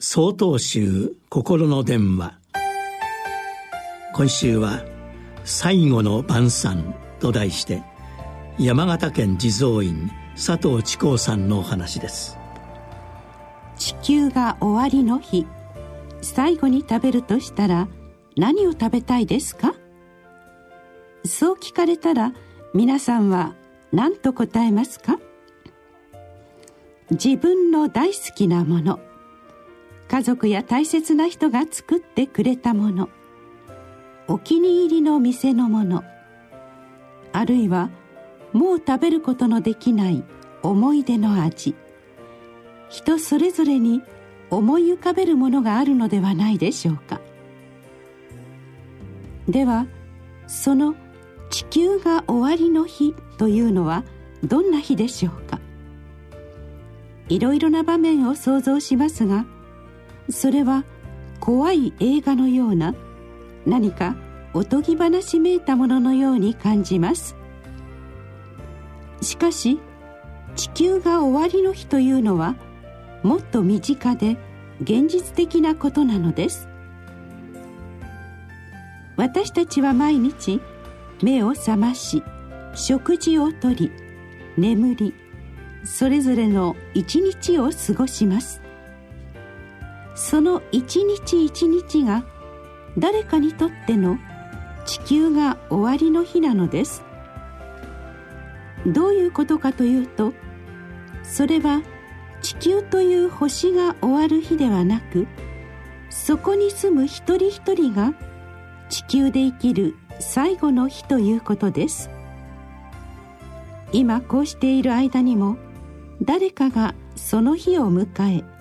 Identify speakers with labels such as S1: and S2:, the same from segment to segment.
S1: 総統集心の電話。今週は「最後の晩餐」と題して山形県地蔵院佐藤智光さんのお話です。
S2: 地球が終わりの日。最後に食べるとしたら何を食べたいですか？そう聞かれたら皆さんは何と答えますか？自分の大好きなもの。家族や大切な人が作ってくれたもの。お気に入りの店のもの。あるいはもう食べることのできない思い出の味。人それぞれに思い浮かべるものがあるのではないでしょうか。ではその地球が終わりの日というのはどんな日でしょうか。いろいろな場面を想像しますがそれは怖い映画のような何かおとぎ話めいたもののように感じます。しかし地球が終わりの日というのはもっと身近で現実的なことなのです。私たちは毎日目を覚まし食事をとり眠りそれぞれの一日を過ごします。その一日一日が誰かにとっての地球が終わりの日なのです。どういうことかというとそれは地球という星が終わる日ではなくそこに住む一人一人が地球で生きる最後の日ということです。今こうしている間にも誰かがその日を迎え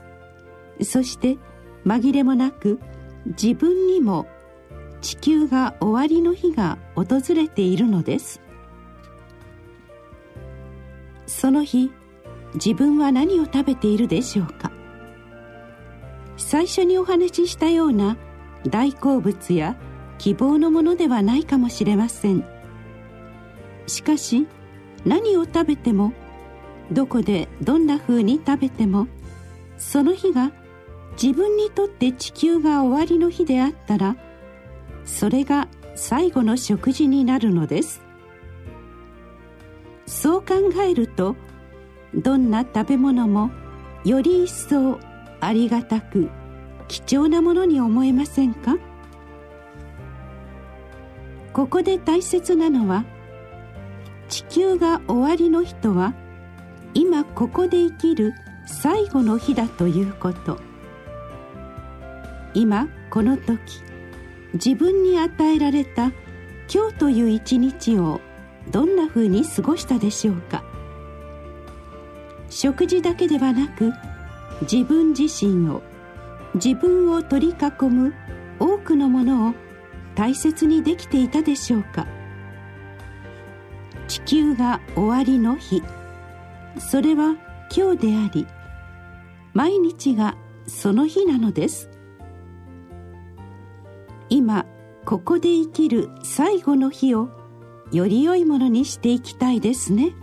S2: そして紛れもなく自分にも地球が終わりの日が訪れているのです。その日自分は何を食べているでしょうか。最初にお話ししたような大好物や希望のものではないかもしれません。しかし何を食べてもどこでどんな風に食べてもその日が自分にとって地球が終わりの日であったらそれが最後の食事になるのです。そう考えるとどんな食べ物もより一層ありがたく貴重なものに思えませんか？ここで大切なのは地球が終わりの日とは今ここで生きる最後の日だということ。今この時自分に与えられた今日という一日をどんなふうに過ごしたでしょうか。食事だけではなく自分自身を自分を取り囲む多くのものを大切にできていたでしょうか。地球が終わりの日それは今日であり毎日がその日なのです。今ここで生きる最後の日をより良いものにしていきたいですね。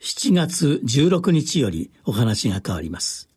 S1: 7月16日よりお話が変わります。